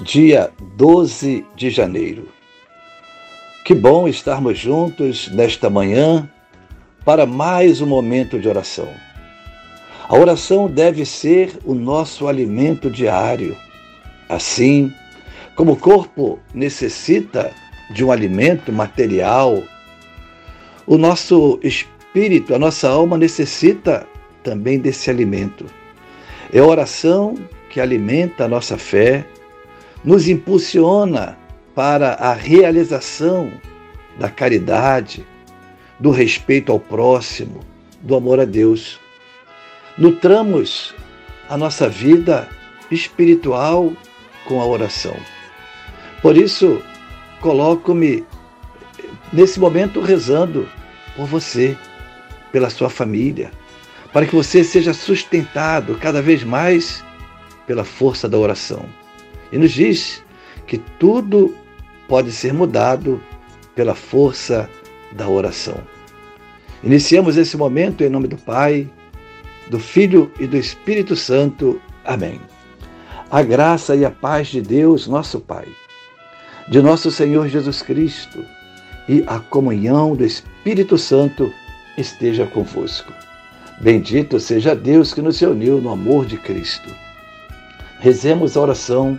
dia 12 de janeiro. Que bom estarmos juntos nesta manhã para mais um momento de oração. A oração deve ser o nosso alimento diário. Assim como o corpo necessita de um alimento material, o nosso espírito, a nossa alma necessita também desse alimento. É a oração que alimenta a nossa fé, nos impulsiona para a realização da caridade, do respeito ao próximo, do amor a Deus. Nutramos a nossa vida espiritual com a oração. Por isso, coloco-me nesse momento rezando por você, pela sua família, para que você seja sustentado cada vez mais pela força da oração. E nos diz que tudo pode ser mudado pela força da oração. Iniciamos esse momento em nome do Pai, do Filho e do Espírito Santo. Amém. A graça e a paz de Deus, nosso Pai, de nosso Senhor Jesus Cristo e a comunhão do Espírito Santo esteja convosco. Bendito seja Deus que nos reuniu no amor de Cristo. Rezemos a oração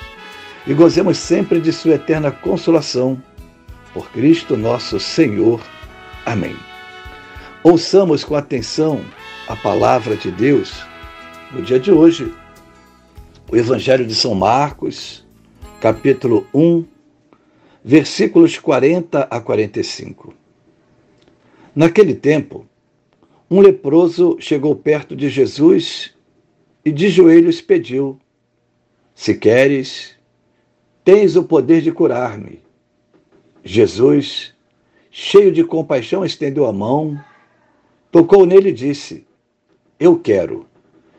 e gozemos sempre de Sua eterna consolação. Por Cristo nosso Senhor. Amém. Ouçamos com atenção a palavra de Deus no dia de hoje. O Evangelho de São Marcos, capítulo 1, versículos 40 a 45. Naquele tempo, um leproso chegou perto de Jesus e de joelhos pediu: Se queres, Tens o poder de curar-me. Jesus, cheio de compaixão, estendeu a mão, tocou nele e disse: Eu quero,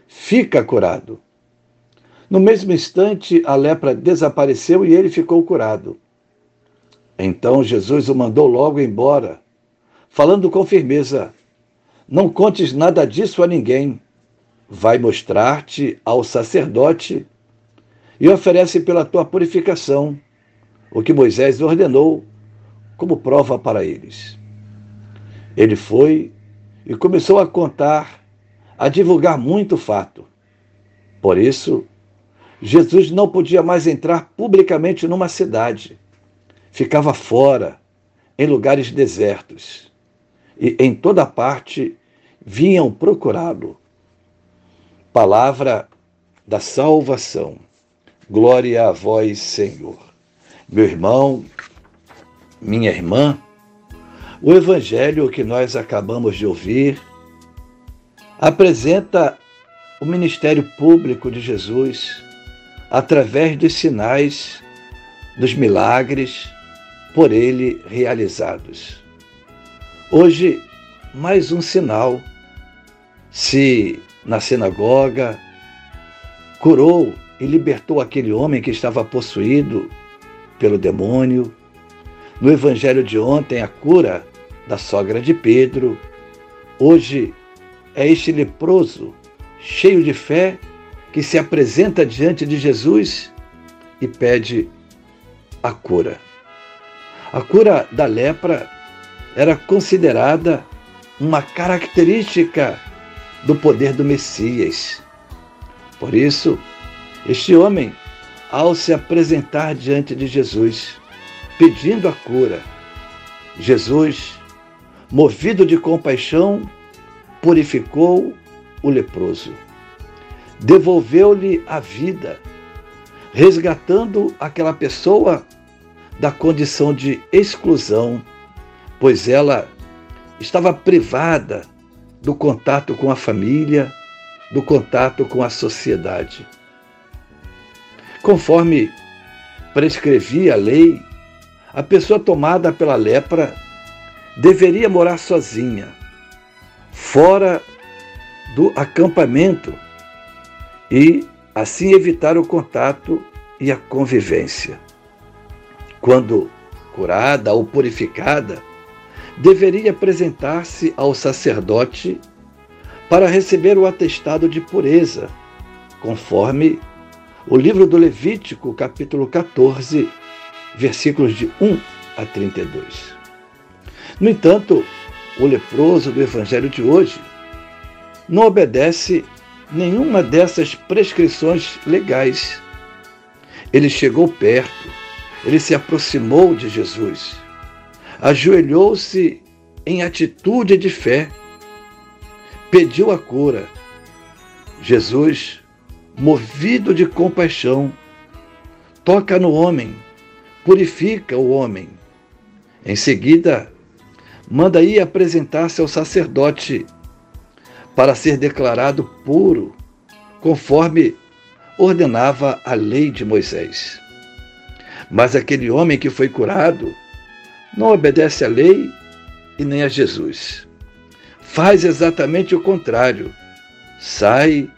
fica curado. No mesmo instante, a lepra desapareceu e ele ficou curado. Então Jesus o mandou logo embora, falando com firmeza: Não contes nada disso a ninguém. Vai mostrar-te ao sacerdote e oferece pela tua purificação o que Moisés ordenou como prova para eles. Ele foi e começou a contar, a divulgar muito fato. Por isso, Jesus não podia mais entrar publicamente numa cidade. Ficava fora, em lugares desertos. E em toda parte vinham procurá-lo. Palavra da salvação. Glória a vós, Senhor. Meu irmão, minha irmã, o evangelho que nós acabamos de ouvir apresenta o ministério público de Jesus através dos sinais, dos milagres por ele realizados. Hoje, mais um sinal. Se na sinagoga curou e libertou aquele homem que estava possuído pelo demônio. No evangelho de ontem, a cura da sogra de Pedro. Hoje é este leproso, cheio de fé, que se apresenta diante de Jesus e pede a cura. A cura da lepra era considerada uma característica do poder do Messias. Por isso, este homem ao se apresentar diante de Jesus, pedindo a cura. Jesus, movido de compaixão, purificou o leproso, devolveu-lhe a vida, resgatando aquela pessoa da condição de exclusão, pois ela estava privada do contato com a família, do contato com a sociedade. Conforme prescrevia a lei, a pessoa tomada pela lepra deveria morar sozinha, fora do acampamento e assim evitar o contato e a convivência. Quando curada ou purificada, deveria apresentar-se ao sacerdote para receber o atestado de pureza, conforme o livro do Levítico, capítulo 14, versículos de 1 a 32. No entanto, o leproso do evangelho de hoje não obedece nenhuma dessas prescrições legais. Ele chegou perto, ele se aproximou de Jesus, ajoelhou-se em atitude de fé, pediu a cura. Jesus movido de compaixão, toca no homem, purifica o homem. Em seguida, manda ir apresentar-se ao sacerdote para ser declarado puro, conforme ordenava a lei de Moisés. Mas aquele homem que foi curado não obedece à lei e nem a Jesus. Faz exatamente o contrário. Sai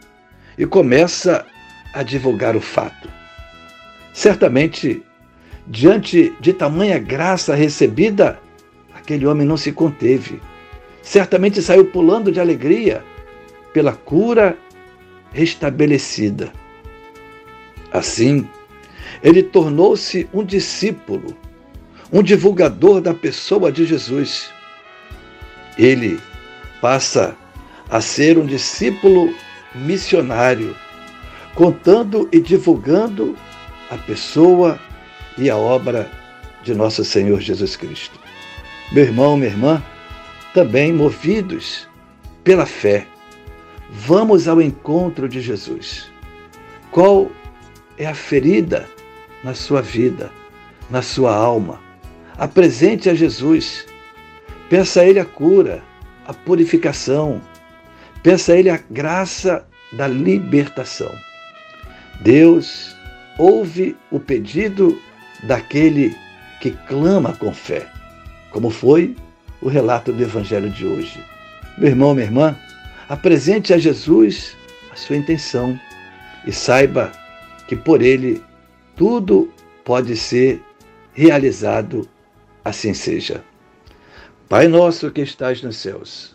e começa a divulgar o fato. Certamente, diante de tamanha graça recebida, aquele homem não se conteve. Certamente saiu pulando de alegria pela cura restabelecida. Assim, ele tornou-se um discípulo, um divulgador da pessoa de Jesus. Ele passa a ser um discípulo missionário, contando e divulgando a pessoa e a obra de nosso Senhor Jesus Cristo. Meu irmão, minha irmã, também movidos pela fé, vamos ao encontro de Jesus. Qual é a ferida na sua vida, na sua alma? Apresente a Jesus. Peça a Ele a cura, a purificação, Peça a Ele a graça da libertação. Deus ouve o pedido daquele que clama com fé, como foi o relato do Evangelho de hoje. Meu irmão, minha irmã, apresente a Jesus a sua intenção e saiba que por ele tudo pode ser realizado, assim seja. Pai nosso que estás nos céus,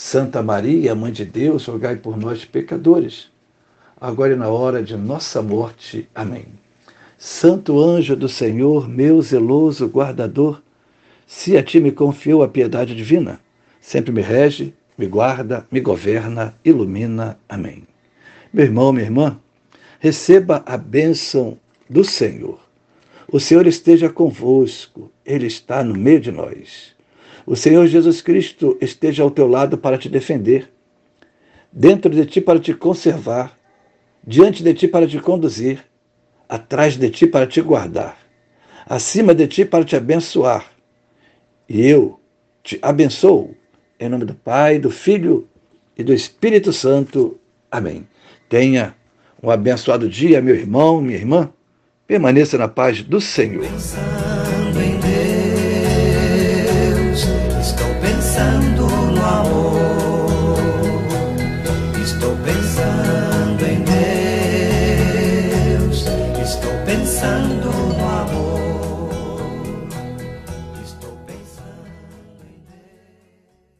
Santa Maria, Mãe de Deus, rogai por nós, pecadores, agora e na hora de nossa morte. Amém. Santo anjo do Senhor, meu zeloso guardador, se a ti me confiou a piedade divina, sempre me rege, me guarda, me governa, ilumina. Amém. Meu irmão, minha irmã, receba a bênção do Senhor. O Senhor esteja convosco, Ele está no meio de nós. O Senhor Jesus Cristo esteja ao teu lado para te defender, dentro de ti para te conservar, diante de ti para te conduzir, atrás de ti para te guardar, acima de ti para te abençoar. E eu te abençoo, em nome do Pai, do Filho e do Espírito Santo. Amém. Tenha um abençoado dia, meu irmão, minha irmã. Permaneça na paz do Senhor.